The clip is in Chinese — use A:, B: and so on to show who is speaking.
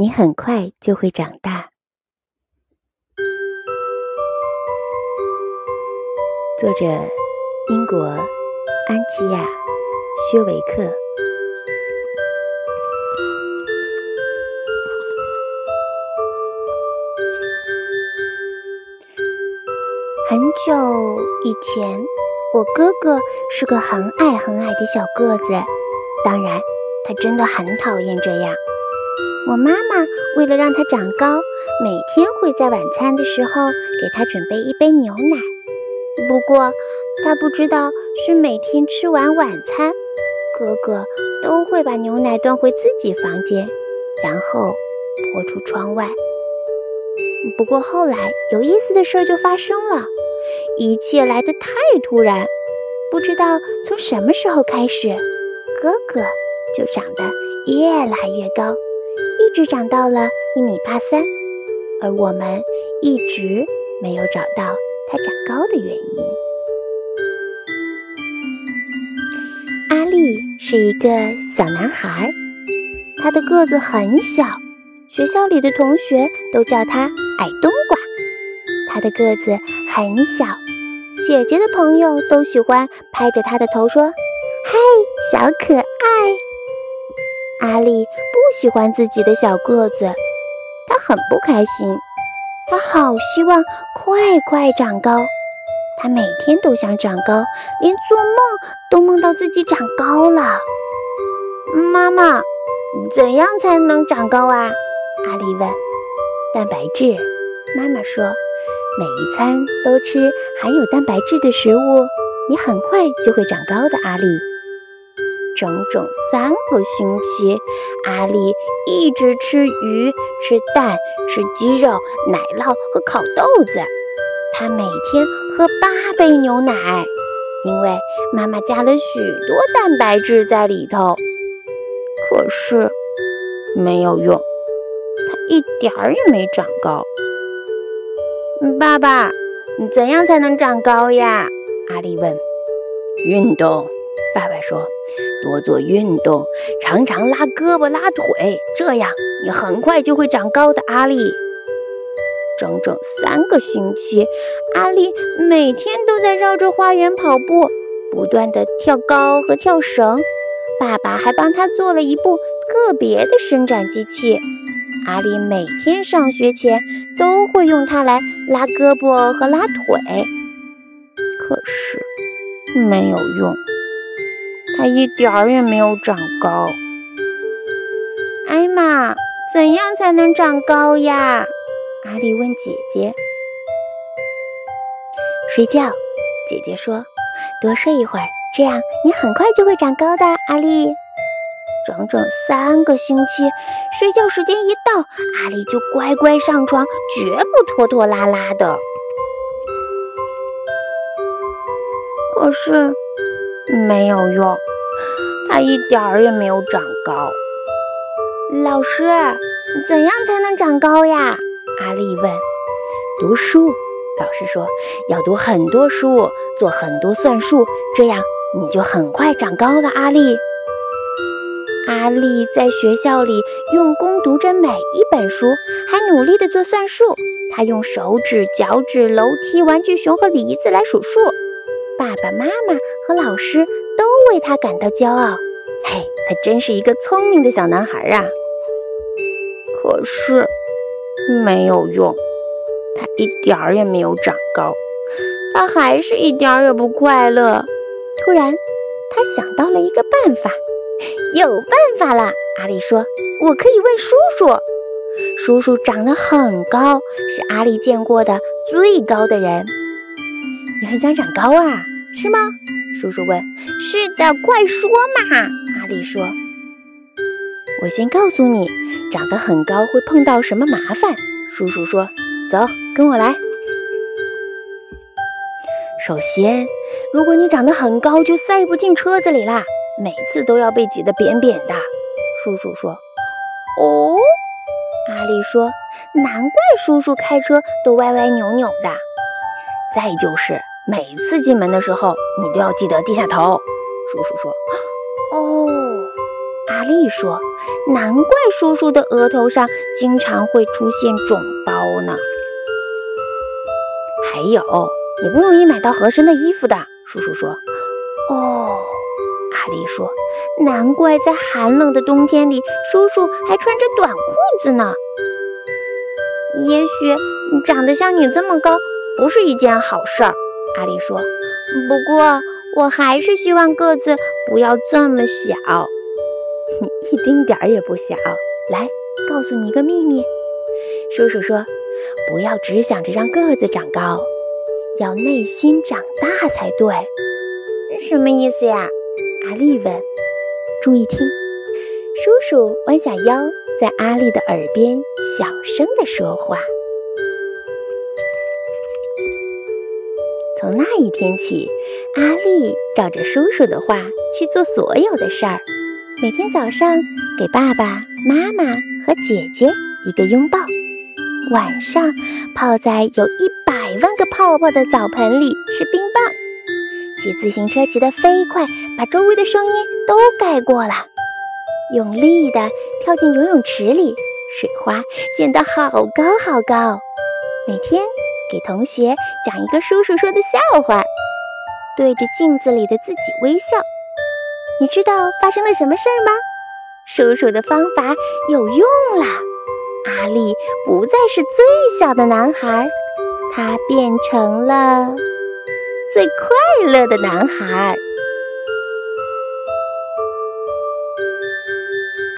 A: 你很快就会长大。作者：英国安琪亚·薛维克。很久以前，我哥哥是个很矮很矮的小个子，当然，他真的很讨厌这样。我妈妈为了让他长高，每天会在晚餐的时候给他准备一杯牛奶。不过，他不知道是每天吃完晚餐，哥哥都会把牛奶端回自己房间，然后泼出窗外。不过后来，有意思的事就发生了，一切来得太突然，不知道从什么时候开始，哥哥就长得越来越高。一直长到了一米八三，而我们一直没有找到他长高的原因。阿力是一个小男孩，他的个子很小，学校里的同学都叫他矮冬瓜。他的个子很小，姐姐的朋友都喜欢拍着他的头说：“嗨，小可。”阿力不喜欢自己的小个子，他很不开心。他好希望快快长高，他每天都想长高，连做梦都梦到自己长高了。妈妈，怎样才能长高啊？阿力问。蛋白质，妈妈说，每一餐都吃含有蛋白质的食物，你很快就会长高的。阿力。整整三个星期，阿力一直吃鱼、吃蛋、吃鸡肉、奶酪和烤豆子。他每天喝八杯牛奶，因为妈妈加了许多蛋白质在里头。可是没有用，他一点儿也没长高。爸爸，怎样才能长高呀？阿力问。
B: 运动，爸爸说。多做运动，常常拉胳膊拉腿，这样你很快就会长高的。阿丽，
A: 整整三个星期，阿丽每天都在绕着花园跑步，不断的跳高和跳绳。爸爸还帮他做了一部特别的伸展机器，阿丽每天上学前都会用它来拉胳膊和拉腿，可是没有用。他一点儿也没有长高。艾玛，怎样才能长高呀？阿丽问姐姐。睡觉，姐姐说，多睡一会儿，这样你很快就会长高的。阿丽，整整三个星期，睡觉时间一到，阿丽就乖乖上床，绝不拖拖拉拉的。可是。没有用，他一点儿也没有长高。老师，怎样才能长高呀？阿丽问。
B: 读书，老师说要读很多书，做很多算术，这样你就很快长高了。阿丽，
A: 阿丽在学校里用功读着每一本书，还努力地做算术。他用手指、脚趾、楼梯、玩具熊和梨子来数数。爸爸妈妈和老师都为他感到骄傲。嘿，他真是一个聪明的小男孩啊！可是没有用，他一点儿也没有长高，他还是一点儿也不快乐。突然，他想到了一个办法。有办法了，阿丽说：“我可以问叔叔。”叔叔长得很高，是阿丽见过的最高的人。你很想长高啊，是吗？叔叔问。是的，快说嘛！阿力说。我先告诉你，长得很高会碰到什么麻烦。叔叔说。走，跟我来。首先，如果你长得很高，就塞不进车子里啦，每次都要被挤得扁扁的。叔叔说。哦，阿力说。难怪叔叔开车都歪歪扭扭的。再就是。每次进门的时候，你都要记得低下头。叔叔说：“哦。”阿丽说：“难怪叔叔的额头上经常会出现肿包呢。
B: 还有，你不容易买到合身的衣服的。叔叔说：“
A: 哦。”阿丽说：“难怪在寒冷的冬天里，叔叔还穿着短裤子呢。也许长得像你这么高不是一件好事儿。”阿丽说：“不过我还是希望个子不要这么小，
B: 一丁点儿也不小。来，告诉你一个秘密。”叔叔说：“不要只想着让个子长高，要内心长大才对。”
A: 什么意思呀？
B: 阿丽问：“注意听。”叔叔弯下腰，在阿丽的耳边小声地说话。从那一天起，阿丽照着叔叔的话去做所有的事儿。每天早上给爸爸妈妈和姐姐一个拥抱，晚上泡在有一百万个泡泡的澡盆里吃冰棒，骑自行车骑得飞快，把周围的声音都盖过了。用力地跳进游泳池里，水花溅得好高好高。每天。给同学讲一个叔叔说的笑话，对着镜子里的自己微笑。你知道发生了什么事儿吗？叔叔的方法有用了，阿力不再是最小的男孩，他变成了最快乐的男孩。